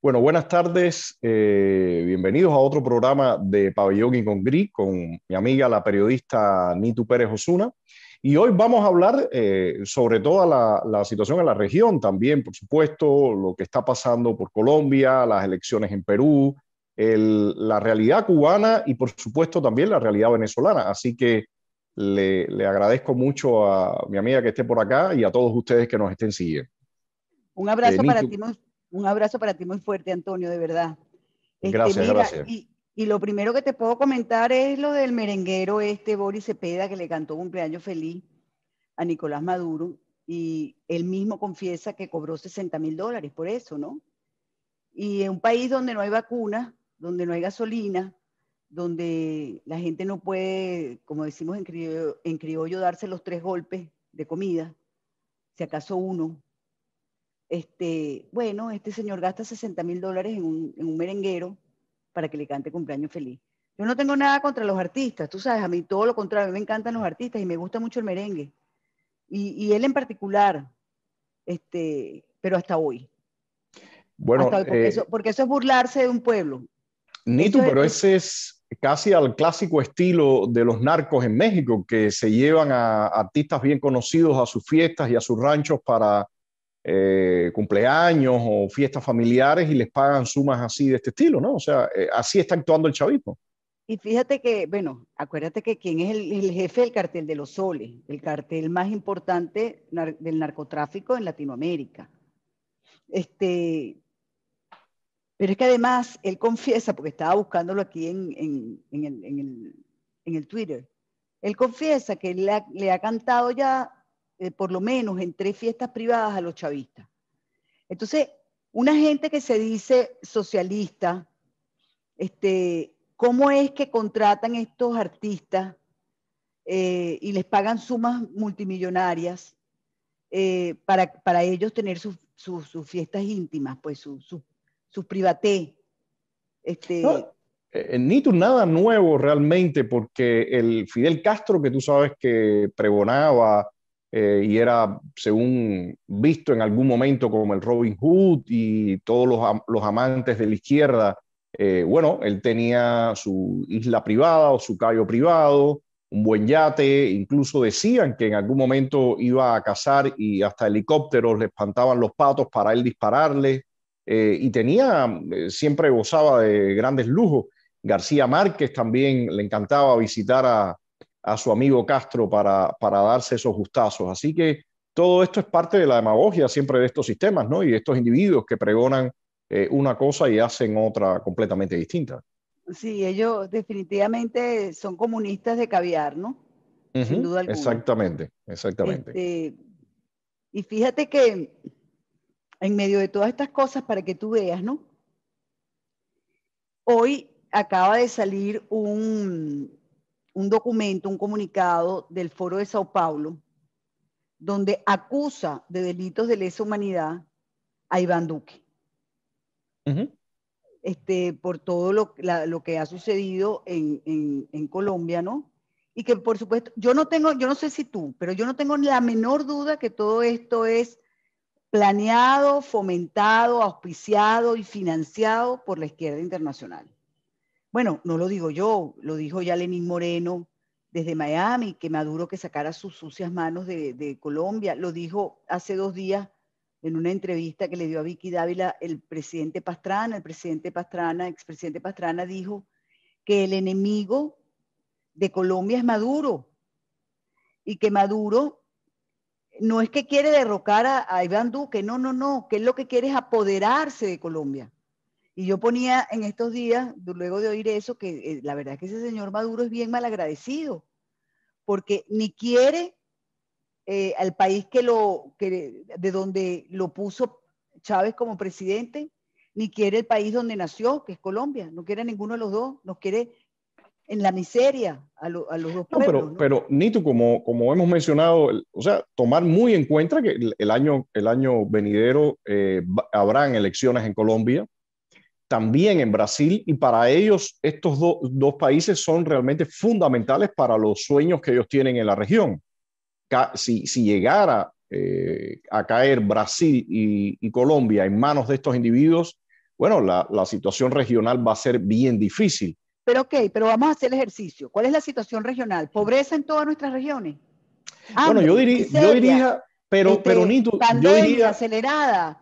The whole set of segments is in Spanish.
Bueno, buenas tardes. Eh, bienvenidos a otro programa de Pabellón y con Gris con mi amiga la periodista Nitu Pérez Osuna. Y hoy vamos a hablar eh, sobre toda la, situación en la región, también, por supuesto, lo que está pasando por Colombia, las elecciones en Perú, la realidad cubana y, por supuesto, también la realidad venezolana. Así que le, le agradezco mucho a mi amiga que esté por acá y a todos ustedes que nos estén siguiendo. Un abrazo para ti, un abrazo para ti muy fuerte, Antonio, de verdad. Este, gracias, gracias. Y, y, lo primero que te puedo comentar es lo del merenguero este, Boris Cepeda, que le cantó cumpleaños feliz a Nicolás Maduro. Y él mismo confiesa que cobró 60 mil dólares por eso, ¿no? Y en un país donde no hay vacuna, donde no hay gasolina, donde la gente no puede, como decimos en criollo, en criollo darse los tres golpes de comida, si acaso uno, este, bueno, este señor gasta 60 mil dólares en un, merenguero para que le cante cumpleaños feliz. Yo no tengo nada contra los artistas, tú sabes, a mí todo lo contrario, a mí me encantan los artistas y me gusta mucho el merengue. Y, él en particular, este, pero hasta hoy. Bueno, porque, eh, eso, porque, eso, es burlarse de un pueblo. Nito, pero ese es casi al clásico estilo de los narcos en México, que se llevan a artistas bien conocidos a sus fiestas y a sus ranchos para eh, cumpleaños o fiestas familiares y les pagan sumas así de este estilo, ¿no? O sea, eh, así está actuando el chavismo. Y fíjate que, bueno, acuérdate que quién es el, jefe del cartel de los soles, el cartel más importante del narcotráfico en Latinoamérica. Este, pero es que además él confiesa, porque estaba buscándolo aquí en, el, Twitter, él confiesa que le ha cantado ya eh, por lo menos en tres fiestas privadas a los chavistas. Entonces, una gente que se dice socialista, este, ¿cómo es que contratan estos artistas eh, y les pagan sumas multimillonarias eh, para, ellos tener sus fiestas íntimas, pues sus su, su privaté? Este, no, ni nada nuevo realmente, porque el Fidel Castro, que tú sabes que pregonaba eh, y era, según visto en algún momento, como el Robin Hood y todos los, amantes de la izquierda. Eh, bueno, él tenía su isla privada o su callo privado, un buen yate, incluso decían que en algún momento iba a cazar y hasta helicópteros le espantaban los patos para él dispararle. Eh, y tenía, siempre gozaba de grandes lujos. García Márquez también le encantaba visitar a, a su amigo Castro para, para darse esos gustazos. Así que todo esto es parte de la demagogia siempre de estos sistemas, ¿no? Y de estos individuos que pregonan eh, una cosa y hacen otra completamente distinta. Sí, ellos definitivamente son comunistas de caviar, ¿no? Sin duda alguna. Exactamente, exactamente. Este, y fíjate que en medio de todas estas cosas, para que tú veas, ¿no? Hoy acaba de salir un, un documento, un comunicado del Foro de Sao Paulo, donde acusa de delitos de lesa humanidad a Iván Duque. este, por todo lo, lo, que ha sucedido en, en, en, Colombia, ¿no? Y que por supuesto, yo no tengo, yo no sé si tú, pero yo no tengo la menor duda que todo esto es planeado, fomentado, auspiciado y financiado por la izquierda internacional. Bueno, no lo digo yo, lo dijo ya Lenín Moreno desde Miami, que Maduro que sacara sus sucias manos de, Colombia. Lo dijo hace dos días en una entrevista que le dio a Vicky Dávila el presidente Pastrana. El presidente Pastrana, expresidente Pastrana, dijo que el enemigo de Colombia es Maduro y que Maduro no es que quiere derrocar a, a Iván Duque, no, no, no, que lo que quiere es apoderarse de Colombia. Y yo ponía en estos días, luego de oír eso, que eh, la verdad es que ese señor Maduro es bien mal agradecido, porque ni quiere eh, al país que lo, que, de donde lo puso Chávez como presidente, ni quiere el país donde nació, que es Colombia. No quiere a ninguno de los dos, nos quiere en la miseria a, los dos pueblos. pero, pero Nito, como, como hemos mencionado, o sea, tomar muy en cuenta que el, año, el año venidero eh, habrán elecciones en Colombia también en Brasil y para ellos estos dos países son realmente fundamentales para los sueños que ellos tienen en la región. Si, si llegara eh, a caer Brasil y, Colombia en manos de estos individuos, bueno, la, la situación regional va a ser bien difícil. Pero ok, pero vamos a hacer el ejercicio. ¿Cuál es la situación regional? ¿Pobreza en todas nuestras regiones? bueno, yo, diría, yo diría, pero, este, pero Nito, yo diría... acelerada.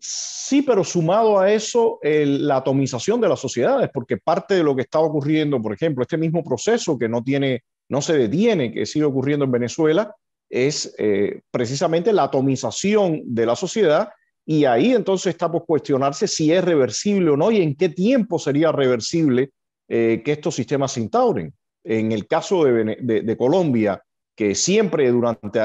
Sí, pero sumado a eso, la atomización de las sociedades, porque parte de lo que está ocurriendo, por ejemplo, este mismo proceso que no tiene, no se detiene, que sigue ocurriendo en Venezuela, es eh, precisamente la atomización de la sociedad y ahí entonces está por cuestionarse si es reversible o no y en qué tiempo sería reversible eh, que estos sistemas se instauren. En el caso de, de, Colombia, que siempre durante,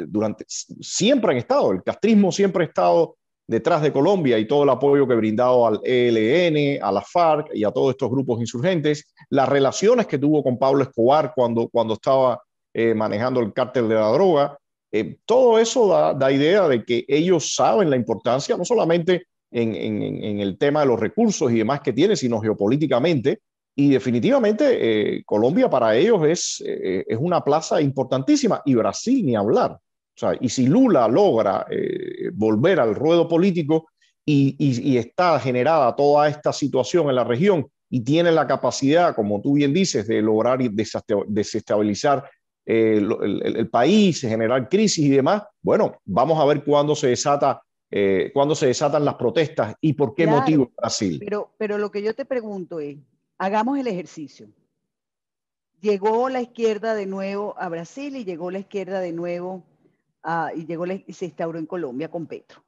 durante, siempre han estado, el castrismo siempre ha estado detrás de Colombia y todo el apoyo que ha brindado al ELN, a la FARC y a todos estos grupos insurgentes, las relaciones que tuvo con Pablo Escobar cuando, cuando estaba eh, manejando el cártel de la droga, eh, todo eso da, da, idea de que ellos saben la importancia, no solamente en, en, el tema de los recursos y demás que tiene, sino geopolíticamente. Y definitivamente eh, Colombia para ellos es, es una plaza importantísima y Brasil ni hablar y si Lula logra eh, volver al ruedo político y, está generada toda esta situación en la región y tiene la capacidad, como tú bien dices, de lograr desestabilizar eh, el, país, generar crisis y demás, bueno, vamos a ver cuándo se desata. Eh, cuándo se desatan las protestas y por qué motivo Brasil. Pero, pero lo que yo te pregunto es, hagamos el ejercicio. Llegó la izquierda de nuevo a Brasil y llegó la izquierda de nuevo Ah, y llegó y se instauró en Colombia con Petro.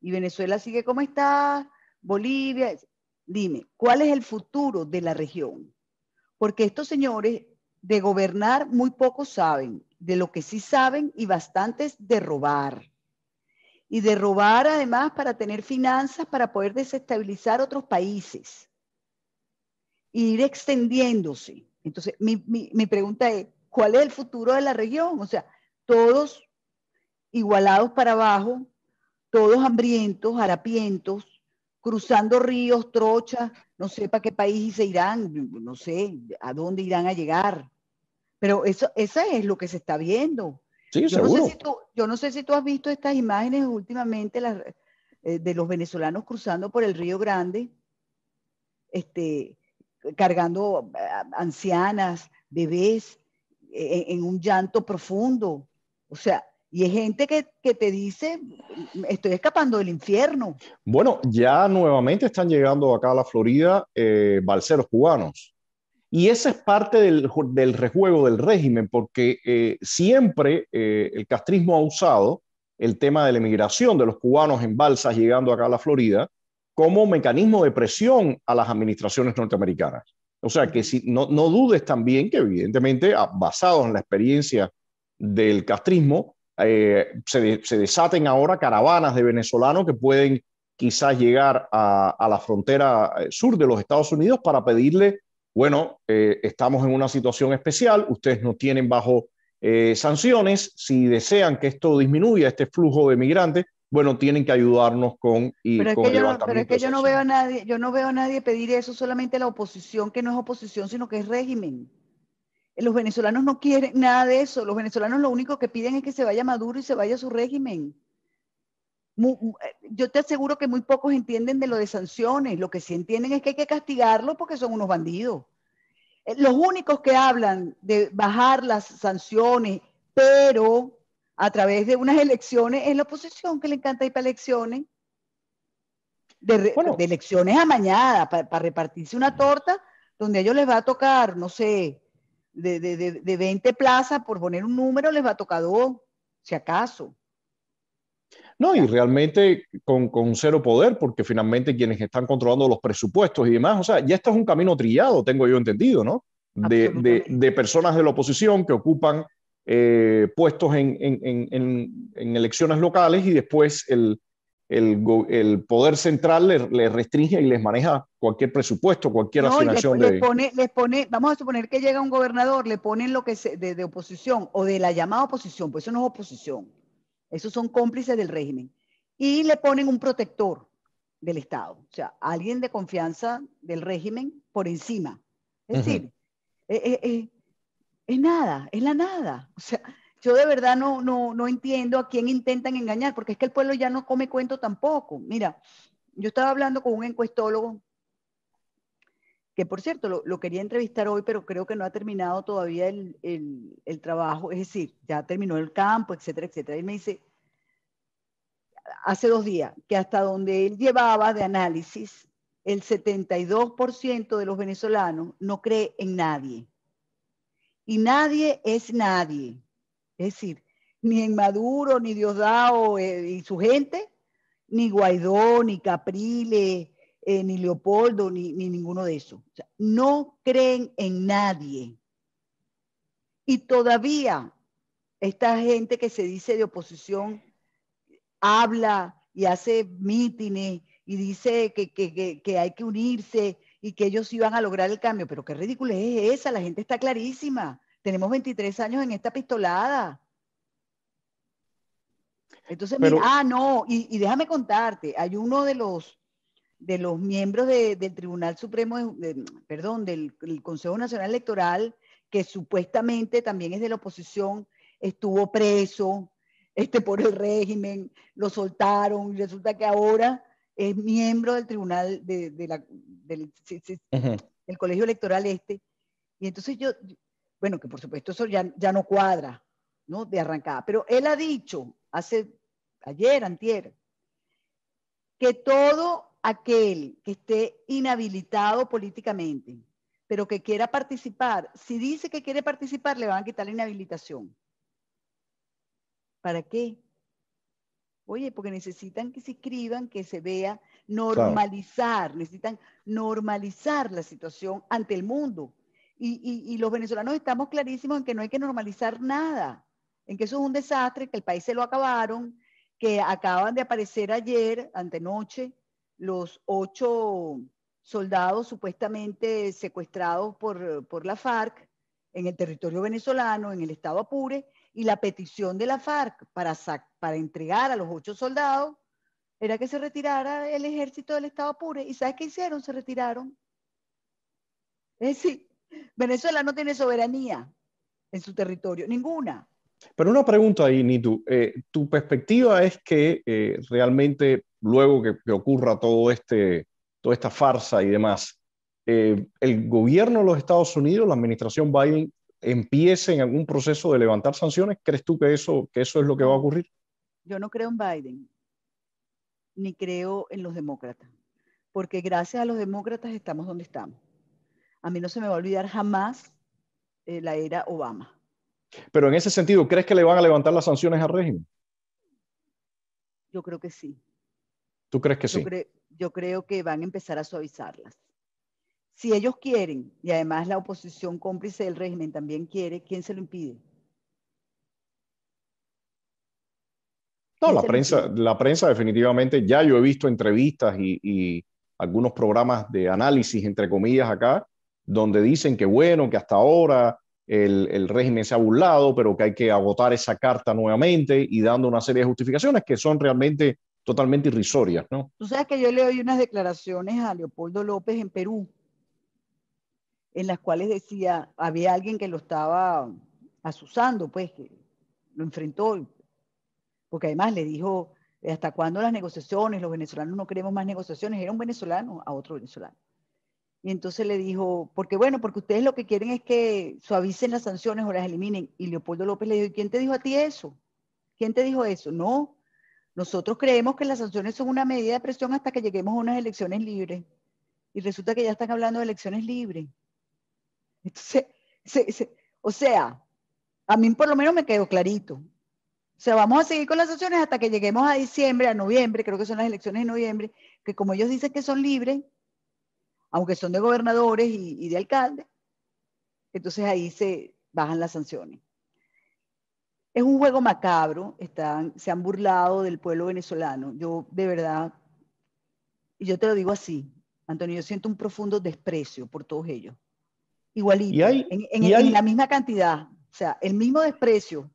Y Venezuela sigue como está, Bolivia. Dime, ¿cuál es el futuro de la región? Porque estos señores de gobernar muy poco saben, de lo que sí saben y bastantes de robar. Y de robar además para tener finanzas para poder desestabilizar otros países. Y ir extendiéndose. Entonces, mi, mi, mi pregunta es, ¿cuál es el futuro de la región? O sea, todos igualados para abajo, todos hambrientos, harapientos, cruzando ríos, trochas, no sé para qué país se irán, no sé a dónde irán a llegar. Pero eso, eso es lo que se está viendo. Sí, yo, No sé si tú, yo no sé si tú has visto estas imágenes últimamente las, eh, de los venezolanos cruzando por el Río Grande, este, cargando ancianas, bebés, eh, en un llanto profundo. O sea, y hay gente que, te dice, estoy escapando del infierno. Bueno, ya nuevamente están llegando acá a la Florida eh, balseros cubanos. Y esa es parte del, del rejuego del régimen, porque eh, siempre eh, el castrismo ha usado el tema de la emigración de los cubanos en balsas llegando acá a la Florida como mecanismo de presión a las administraciones norteamericanas. O sea que si, no, no dudes también que evidentemente, basados en la experiencia del castrismo, eh, se, desaten ahora caravanas de venezolanos que pueden quizás llegar a, la frontera eh, sur de los Estados Unidos para pedirle, bueno, eh, estamos en una situación especial, ustedes no tienen bajo sanciones, si desean que esto disminuya, este flujo de migrantes, bueno, tienen que ayudarnos con y pero es que yo, pero es que yo no veo a nadie, yo no veo a nadie pedir eso, solamente la oposición, que no es oposición, sino que es régimen. Los venezolanos no quieren nada de eso. Los venezolanos lo único que piden es que se vaya Maduro y se vaya su régimen. yo te aseguro que muy pocos entienden de lo de sanciones. Lo que sí entienden es que hay que castigarlo porque son unos bandidos. Eh, los únicos que hablan de bajar las sanciones, pero a través de unas elecciones, es la oposición que le encanta ir para elecciones. De, elecciones amañadas, para repartirse una torta donde a ellos les va a tocar, no sé, de, de, de 20 plazas, por poner un número, les va a tocar dos, si acaso. No, y realmente con, con, cero poder, porque finalmente quienes están controlando los presupuestos y demás, o sea, ya esto es un camino trillado, tengo yo entendido, ¿no? De, de, de personas de la oposición que ocupan eh, puestos en, en, en, en, elecciones locales y después el, el, poder central le, restringe y les maneja cualquier presupuesto, cualquier asignación de... pone, les pone, vamos a suponer que llega un gobernador, le ponen lo que se, de, oposición o de la llamada oposición, pues eso no es oposición, esos son cómplices del régimen, y le ponen un protector del Estado, o sea, alguien de confianza del régimen por encima. Es decir, es nada, es la nada. O sea, yo de verdad no, no, no entiendo a quién intentan engañar, porque es que el pueblo ya no come cuento tampoco. Mira, yo estaba hablando con un encuestólogo que por cierto lo, quería entrevistar hoy, pero creo que no ha terminado todavía el, el, trabajo, es decir, ya terminó el campo, etcétera, etcétera. Y me dice, hace dos días, que hasta donde él llevaba de análisis, el 72% de los venezolanos no cree en nadie. Y nadie es nadie. Es decir, ni en Maduro, ni Diosdado eh, y su gente, ni Guaidó, ni Capriles, eh, ni Leopoldo, ni, ninguno de esos. no creen en nadie. Y todavía esta gente que se dice de oposición habla y hace mítines y dice que, que, hay que unirse y que ellos iban a lograr el cambio. Pero qué ridículo es esa, la gente está clarísima. Tenemos 23 años en esta pistolada. Entonces, ah, no, y, y, déjame contarte, hay uno de los de los miembros del Tribunal Supremo, perdón, del, Consejo Nacional Electoral, que supuestamente también es de la oposición, estuvo preso este, por el régimen, lo soltaron y resulta que ahora es miembro del Tribunal de, la, del, Colegio Electoral Este. Y entonces yo, bueno, que por supuesto eso ya, ya no cuadra, ¿no? De arrancada. Pero él ha dicho hace, ayer, antier, que todo aquel que esté inhabilitado políticamente, pero que quiera participar, si dice que quiere participar, le van a quitar la inhabilitación. ¿Para qué? Oye, porque necesitan que se escriban, que se vea, normalizar, necesitan normalizar la situación ante el mundo. Y, los venezolanos estamos clarísimos en que no hay que normalizar nada, en que eso es un desastre, que el país se lo acabaron, que acaban de aparecer ayer, antenoche, los ocho soldados supuestamente secuestrados por, por la FARC en el territorio venezolano, en el estado Apure, y la petición de la FARC para, para entregar a los ocho soldados era que se retirara el ejército del estado Apure. ¿Y sabes qué hicieron? Se retiraron. Es decir, Venezuela no tiene soberanía en su territorio, ninguna. Pero una pregunta ahí, Nitu. Eh, ¿Tu perspectiva es que eh, realmente luego que, ocurra todo este, toda esta farsa y demás, eh, el gobierno de los Estados Unidos, la administración Biden, empiece en algún proceso de levantar sanciones? ¿Crees tú que eso, que eso es lo que va a ocurrir? Yo no creo en Biden, ni creo en los demócratas, porque gracias a los demócratas estamos donde estamos. A mí no se me va a olvidar jamás la era Obama. Pero en ese sentido, ¿crees que le van a levantar las sanciones al régimen? Yo creo que sí. ¿Tú crees que sí? yo creo que van a empezar a suavizarlas. Si ellos quieren, y además la oposición cómplice del régimen también quiere, ¿quién se lo impide? No, la prensa, la prensa definitivamente, ya yo he visto entrevistas y, y, algunos programas de análisis, entre comillas, acá, donde dicen que bueno, que hasta ahora el, régimen se ha burlado, pero que hay que agotar esa carta nuevamente y dando una serie de justificaciones que son realmente totalmente irrisorias, ¿no? Tú sabes que yo le doy unas declaraciones a Leopoldo López en Perú, en las cuales decía, había alguien que lo estaba asusando, pues, que lo enfrentó, porque además le dijo, ¿hasta cuándo las negociaciones? Los venezolanos no queremos más negociaciones. Era un venezolano a otro venezolano. Y entonces le dijo, porque bueno, porque ustedes lo que quieren es que suavicen las sanciones o las eliminen. Y Leopoldo López le dijo, ¿quién te dijo a ti eso? ¿Quién te dijo eso? No, nosotros creemos que las sanciones son una medida de presión hasta que lleguemos a unas elecciones libres. Y resulta que ya están hablando de elecciones libres. Entonces, o sea, a mí por lo menos me quedó clarito. O sea, vamos a seguir con las sanciones hasta que lleguemos a diciembre, a noviembre, creo que son las elecciones de noviembre, que como ellos dicen que son libres, aunque son de gobernadores y, de alcaldes, entonces ahí se bajan las sanciones. Es un juego macabro, están, se han burlado del pueblo venezolano. Yo, de verdad, y yo te lo digo así, Antonio, yo siento un profundo desprecio por todos ellos. Igualito, en, la misma cantidad. O sea, el mismo desprecio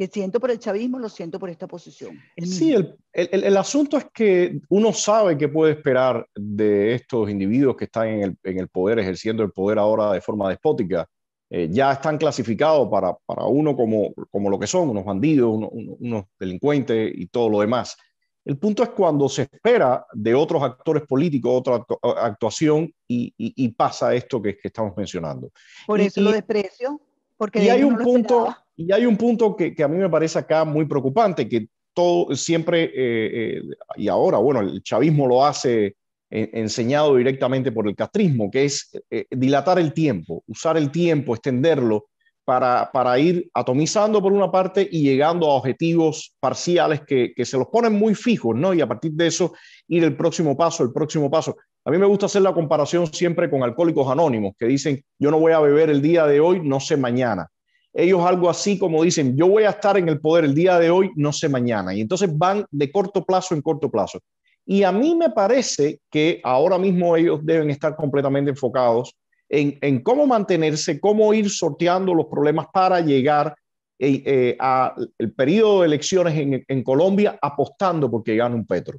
que siento por el chavismo, lo siento por esta posición. sí, el, el, el, asunto es que uno sabe qué puede esperar de estos individuos que están en el, en el poder, ejerciendo el poder ahora de forma despótica. Eh, ya están clasificados para, para, uno como, como lo que son, unos bandidos, unos, unos delincuentes y todo lo demás. El punto es cuando se espera de otros actores políticos otra actuación y, pasa esto que, estamos mencionando. Por eso lo desprecio. Porque y, hay un punto, y hay un punto que, a mí me parece acá muy preocupante, que todo siempre, eh, eh, y ahora, bueno, el chavismo lo hace enseñado directamente por el castrismo, que es eh, dilatar el tiempo, usar el tiempo, extenderlo para, ir atomizando por una parte y llegando a objetivos parciales que, se los ponen muy fijos, ¿no? Y a partir de eso ir el próximo paso, el próximo paso. A mí me gusta hacer la comparación siempre con alcohólicos anónimos que dicen, yo no voy a beber el día de hoy, no sé mañana. Ellos algo así como dicen, yo voy a estar en el poder el día de hoy, no sé mañana. Y entonces van de corto plazo en corto plazo. Y a mí me parece que ahora mismo ellos deben estar completamente enfocados en, cómo mantenerse, cómo ir sorteando los problemas para llegar eh, eh, al periodo de elecciones en, Colombia apostando porque gane un Petro.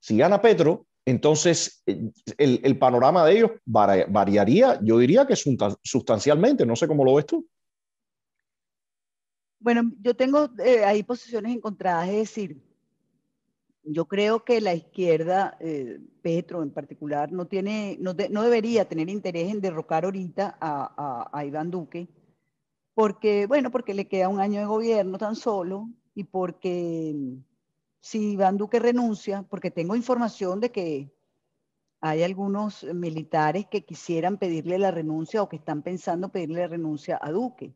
Si gana Petro, entonces eh, el, panorama de ellos variaría, yo diría que sustancialmente, no sé cómo lo ves tú. Bueno, yo tengo ahí posiciones encontradas, es decir, yo creo que la izquierda, eh, Petro en particular, no, tiene, no, debería tener interés en derrocar ahorita a, Iván Duque, porque, bueno, porque le queda un año de gobierno tan solo y porque mm, si Iván Duque renuncia, porque tengo información de que hay algunos militares que quisieran pedirle la renuncia o que están pensando pedirle la renuncia a Duque.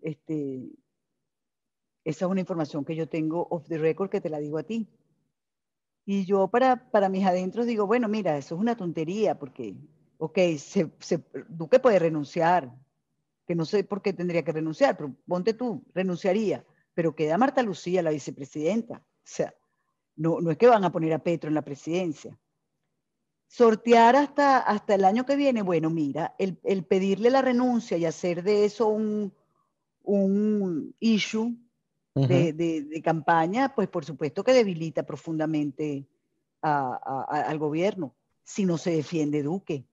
Este, esa es una información que yo tengo off the record que te la digo a ti. Y yo para, para mis adentros digo, bueno, mira, eso es una tontería, porque, ok, se, Duque puede renunciar, que no sé por qué tendría que renunciar, pero ponte tú, renunciaría, pero queda Marta Lucía, la vicepresidenta. O sea, no, no es que van a poner a Petro en la presidencia. Sortear hasta, hasta el año que viene, bueno, mira, el, el pedirle la renuncia y hacer de eso un, un issue de, campaña, pues por supuesto que debilita profundamente al gobierno si no se defiende Duque.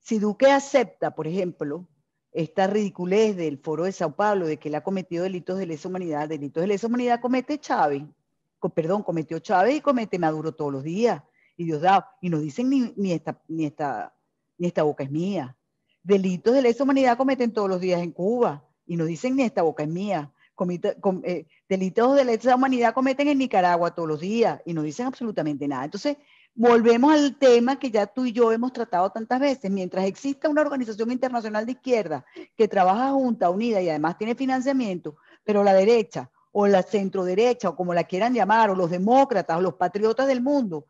Si Duque acepta, por ejemplo, esta ridiculez del foro de Sao Paulo de que él ha cometido delitos de lesa humanidad, delitos de lesa humanidad comete Chávez, perdón, cometió Chávez y comete Maduro todos los días. Y Dios da, y nos dicen ni, ni, esta, ni, esta, ni esta boca es mía. Delitos de lesa humanidad cometen todos los días en Cuba y nos dicen ni esta boca es mía. Eh, delitos de lesa humanidad cometen en Nicaragua todos los días y no dicen absolutamente nada. Entonces, volvemos al tema que ya tú y yo hemos tratado tantas veces. Mientras exista una organización internacional de izquierda que trabaja junta, unida y además tiene financiamiento, pero la derecha o la centro derecha o como la quieran llamar, o los demócratas o los patriotas del mundo,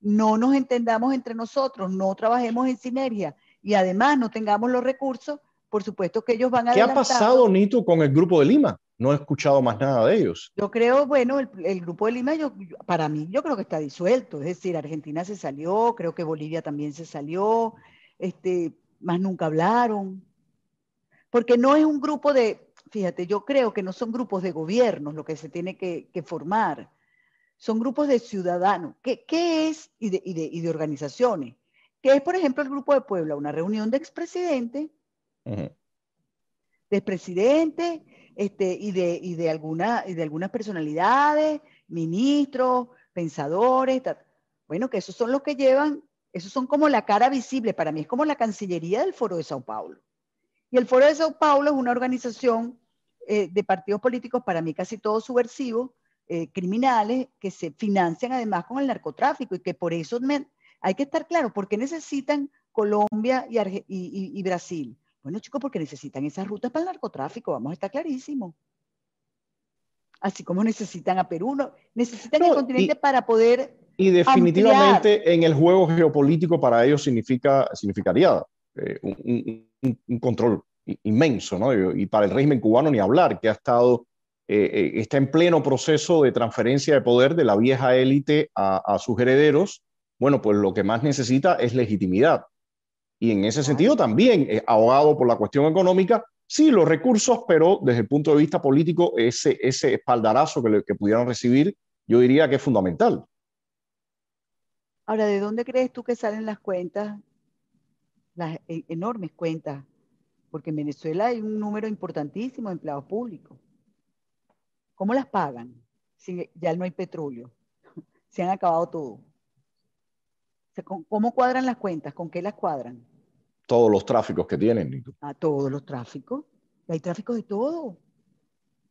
no nos entendamos entre nosotros, no trabajemos en sinergia y además no tengamos los recursos, por supuesto que ellos van a... ¿Qué ha pasado, Nito, con el grupo de Lima? No he escuchado más nada de ellos. Yo creo, bueno, el, grupo de Lima, yo, para mí, yo creo que está disuelto. Es decir, Argentina se salió, creo que Bolivia también se salió, este, más nunca hablaron. Porque no es un grupo de, fíjate, yo creo que no son grupos de gobiernos lo que se tiene que, formar. Son grupos de ciudadanos. ¿Qué, qué es? Y de, y, de, y de, organizaciones. ¿Qué es, por ejemplo, el Grupo de Puebla? Una reunión de expresidentes presidente este, y, de, y, de alguna, de algunas personalidades, ministros, pensadores. Bueno, que esos son los que llevan, esos son como la cara visible, para mí es como la Cancillería del Foro de Sao Paulo. Y el Foro de Sao Paulo es una organización eh, de partidos políticos, para mí casi todos subversivos, eh, criminales, que se financian además con el narcotráfico y que por eso hay que estar claro, ¿por qué necesitan Colombia y, y Brasil? Bueno, chicos, porque necesitan esas rutas para el narcotráfico, vamos a estar clarísimo. Así como necesitan a Perú, necesitan el continente para poder. Y definitivamente en el juego geopolítico para ellos significa, significaría eh, un, control inmenso, ¿no? Y, para el régimen cubano ni hablar, que ha estado, eh, eh, está en pleno proceso de transferencia de poder de la vieja élite a, a sus herederos. Bueno, pues lo que más necesita es legitimidad y en ese sentido también, eh, ahogado por la cuestión económica, sí, los recursos, pero desde el punto de vista político, ese, ese espaldarazo que, que pudieran recibir, yo diría que es fundamental. Ahora, ¿de dónde crees tú que salen las cuentas, las e, enormes cuentas? Porque en Venezuela hay un número importantísimo de empleados públicos. ¿Cómo las pagan si ya no hay petróleo? se han acabado todo. ¿Cómo cuadran las cuentas? ¿Con qué las cuadran? Todos los tráficos que tienen. A todos los tráficos. Hay tráfico de todo.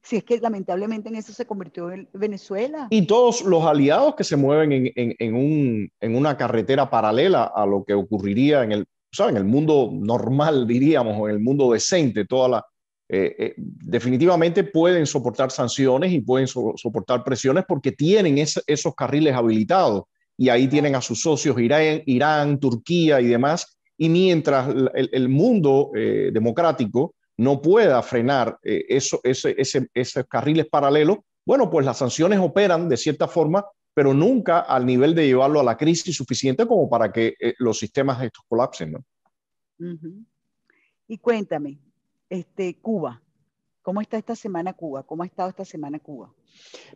Si es que lamentablemente en eso se convirtió en Venezuela. Y todos los aliados que se mueven en, en, un, en una carretera paralela a lo que ocurriría en el, en el mundo normal, diríamos, o en el mundo decente, toda la, eh, eh, definitivamente pueden soportar sanciones y pueden soportar presiones porque tienen esos carriles habilitados y ahí tienen a sus socios Irán, Irán Turquía y demás. Y mientras el, mundo eh, democrático no pueda frenar eso, ese, esos carriles paralelos, bueno, pues las sanciones operan de cierta forma, pero nunca al nivel de llevarlo a la crisis suficiente como para que los sistemas estos colapsen. ¿no? Y cuéntame, este, Cuba, ¿cómo está esta semana Cuba? ¿Cómo ha estado esta semana Cuba?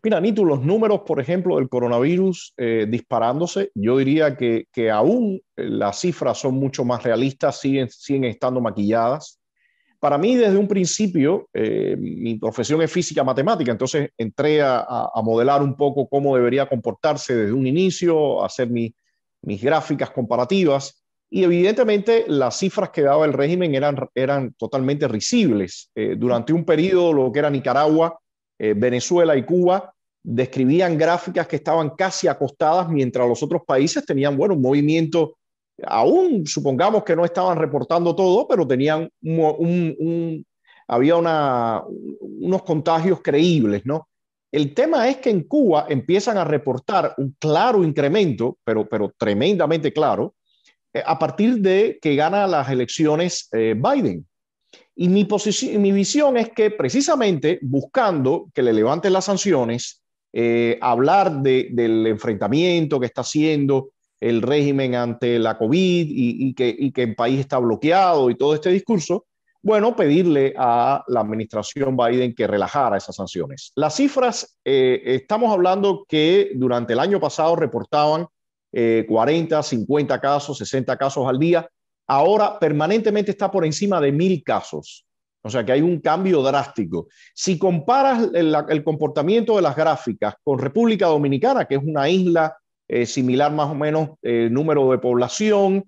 Mira, Nito, los números, por ejemplo, del coronavirus eh, disparándose, yo diría que, que aún eh, las cifras son mucho más realistas, siguen, siguen estando maquilladas. Para mí, desde un principio, eh, mi profesión es física matemática, entonces entré a, a, modelar un poco cómo debería comportarse desde un inicio, hacer mi, mis gráficas comparativas. Y evidentemente las cifras que daba el régimen eran, eran totalmente risibles. Eh, durante un periodo, lo que era Nicaragua, eh, Venezuela y Cuba describían gráficas que estaban casi acostadas, mientras los otros países tenían, bueno, un movimiento, aún supongamos que no estaban reportando todo, pero tenían había unos contagios creíbles, ¿no? El tema es que en Cuba empiezan a reportar un claro incremento, pero, pero tremendamente claro, a partir de que gana las elecciones eh, Biden. Y mi, posición, mi visión es que precisamente buscando que le levanten las sanciones, eh, hablar del enfrentamiento que está haciendo el régimen ante la COVID y, que, el país está bloqueado y todo este discurso, bueno, pedirle a la administración Biden que relajara esas sanciones. Las cifras, estamos hablando que durante el año pasado reportaban 40, eh, 50 casos, 60 casos al día. Ahora permanentemente está por encima de mil casos. O sea que hay un cambio drástico. Si comparas el, comportamiento de las gráficas con República Dominicana, que es una isla eh, similar más o menos eh, número de población,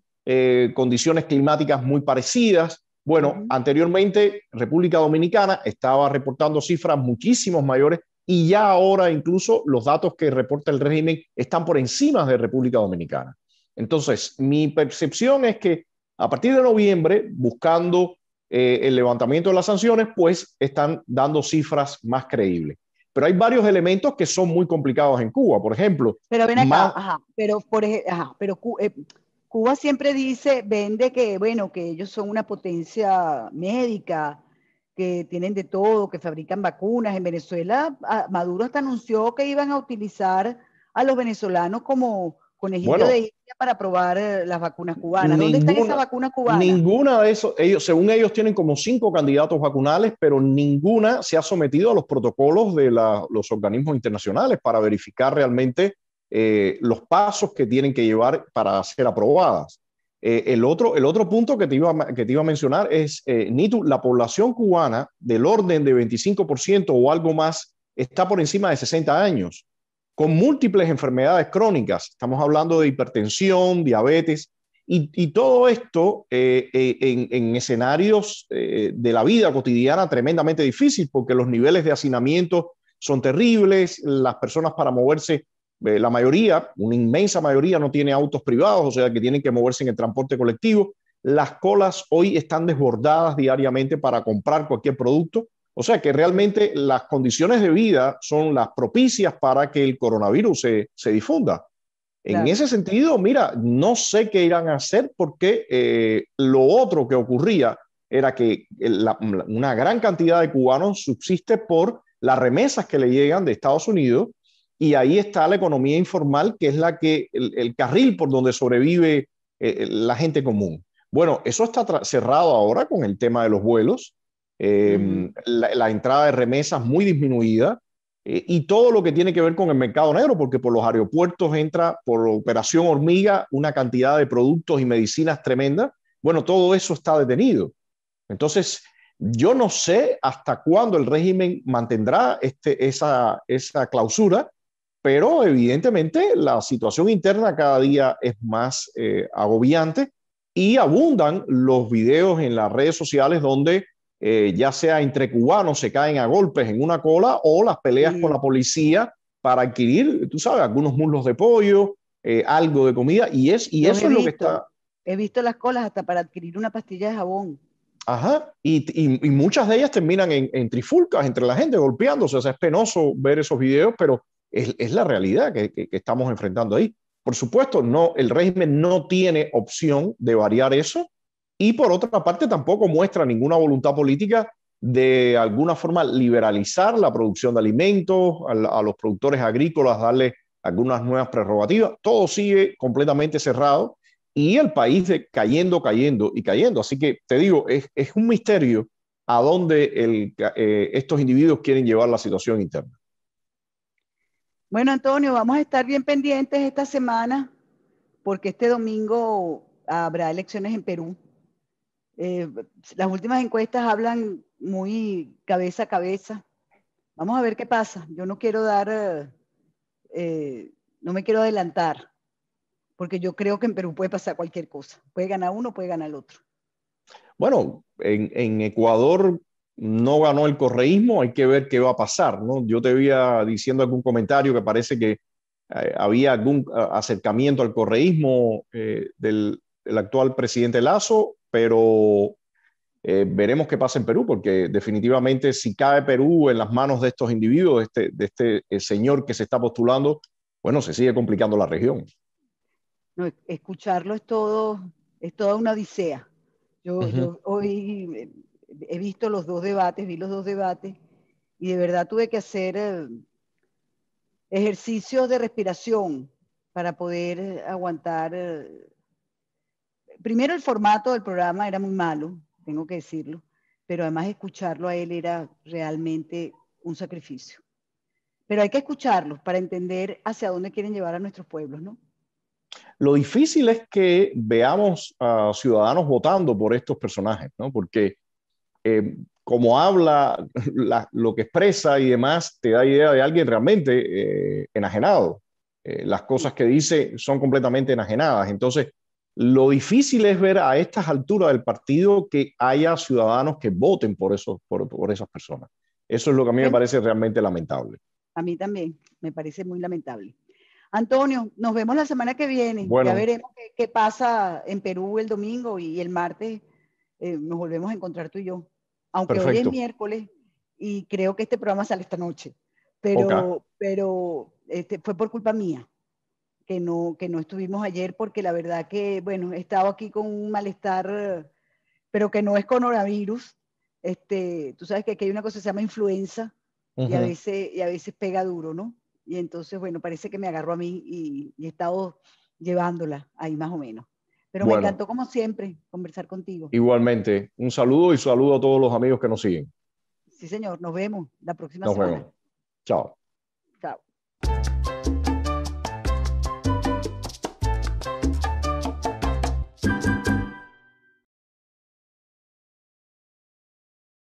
condiciones climáticas muy parecidas, bueno, anteriormente República Dominicana estaba reportando cifras muchísimos mayores y ya ahora incluso los datos que reporta el régimen están por encima de República Dominicana. Entonces, mi percepción es que a partir de noviembre, buscando eh, el levantamiento de las sanciones, pues están dando cifras más creíbles. Pero hay varios elementos que son muy complicados en Cuba. Por ejemplo, pero ven acá, ajá, pero, por, ajá, pero eh, Cuba siempre dice, vende que, bueno, que ellos son una potencia médica, que tienen de todo, que fabrican vacunas. En Venezuela, Maduro hasta anunció que iban a utilizar a los venezolanos como conejillo de India para probar eh, las vacunas cubanas. ¿Dónde están esas vacunas cubanas? Ninguna de esos, ellos, según ellos tienen como cinco candidatos vacunales, pero ninguna se ha sometido a los protocolos de los organismos internacionales para verificar realmente eh, los pasos que tienen que llevar para ser aprobadas. Eh, el, otro, el otro punto que te iba, que te iba a mencionar es, eh, Nitu, la población cubana del orden de 25% o algo más está por encima de 60 años, con múltiples enfermedades crónicas. Estamos hablando de hipertensión, diabetes, y, todo esto eh, en, en, escenarios de la vida cotidiana tremendamente difícil, porque los niveles de hacinamiento son terribles, las personas para moverse eh, la mayoría, una inmensa mayoría, no tiene autos privados, o sea que tienen que moverse en el transporte colectivo. Las colas hoy están desbordadas diariamente para comprar cualquier producto. O sea que realmente las condiciones de vida son las propicias para que el coronavirus se, difunda. En ese sentido, mira, no sé qué irán a hacer porque eh, lo otro que ocurría era que una gran cantidad de cubanos subsiste por las remesas que le llegan de Estados Unidos y ahí está la economía informal, que es la que, el, carril por donde sobrevive eh, eh, la gente común. Bueno, eso está cerrado ahora con el tema de los vuelos, em, la, entrada de remesas muy disminuida eh, y todo lo que tiene que ver con el mercado negro, porque por los aeropuertos entra por operación hormiga una cantidad de productos y medicinas tremenda. Bueno, todo eso está detenido. Entonces, yo no sé hasta cuándo el régimen mantendrá este, esa, esa clausura, pero evidentemente la situación interna cada día es más eh, agobiante y abundan los videos en las redes sociales donde eh, ya sea entre cubanos se caen a golpes en una cola o las peleas con la policía para adquirir, tú sabes, algunos muslos de pollo, eh, algo de comida y, es, y eso es lo que está... He visto las colas hasta para adquirir una pastilla de jabón. Ajá, y, y, muchas de ellas terminan en, en, trifulcas entre la gente golpeándose, o sea, es penoso ver esos videos, pero es, la realidad que, estamos enfrentando ahí. Por supuesto, no, el régimen no tiene opción de variar eso y por otra parte tampoco muestra ninguna voluntad política de alguna forma liberalizar la producción de alimentos, a, los productores agrícolas darle algunas nuevas prerrogativas. Todo sigue completamente cerrado y el país cayendo, cayendo y cayendo. Así que te digo, es, un misterio a dónde eh, estos individuos quieren llevar la situación interna. Bueno, Antonio, vamos a estar bien pendientes esta semana porque este domingo habrá elecciones en Perú. Eh, las últimas encuestas hablan muy cabeza a cabeza. Vamos a ver qué pasa. Yo no quiero dar, eh, no me quiero adelantar, porque yo creo que en Perú puede pasar cualquier cosa. Puede ganar uno, puede ganar el otro. Bueno, en, en, Ecuador no ganó el correísmo, hay que ver qué va a pasar, ¿no? Yo te iba diciendo algún comentario que parece que eh, había algún acercamiento al correísmo eh, del, del, actual presidente Lazo, pero eh, veremos qué pasa en Perú, porque definitivamente si cae Perú en las manos de estos individuos, de este, de este señor que se está postulando, bueno, se sigue complicando la región no, escucharlo es todo, es toda una odisea. Yo, uh -huh. yo, hoy he visto los dos debates, vi los dos debates, y de verdad tuve que hacer eh, ejercicios de respiración para poder aguantar. Eh, primero el formato del programa era muy malo, tengo que decirlo, pero además escucharlo a él era realmente un sacrificio. Pero hay que escucharlos para entender hacia dónde quieren llevar a nuestros pueblos, ¿no? Lo difícil es que veamos a ciudadanos votando por estos personajes, ¿no? Porque eh, como habla, la, lo que expresa y demás, te da idea de alguien realmente eh, enajenado. Eh, las cosas que dice son completamente enajenadas. Entonces, lo difícil es ver a estas alturas del partido que haya ciudadanos que voten por, esos, por, por esas personas. Eso es lo que a mí me parece realmente lamentable. A mí también, me parece muy lamentable. Antonio, nos vemos la semana que viene. Bueno. Ya veremos qué, qué, pasa en Perú el domingo y el martes eh, nos volvemos a encontrar tú y yo. Aunque Perfecto. hoy es miércoles y creo que este programa sale esta noche. Pero, okay. pero este, fue por culpa mía que no, que no estuvimos ayer porque la verdad que, bueno, he estado aquí con un malestar, pero que no es coronavirus. Este, tú sabes que aquí hay una cosa que se llama influenza uh -huh. y, a veces, y a veces pega duro, ¿no? Y entonces, bueno, parece que me agarró a mí y, y he estado llevándola ahí más o menos. Pero bueno, me encantó como siempre conversar contigo. Igualmente, un saludo y saludo a todos los amigos que nos siguen. Sí, señor, nos vemos la próxima nos semana. Vemos. Chao.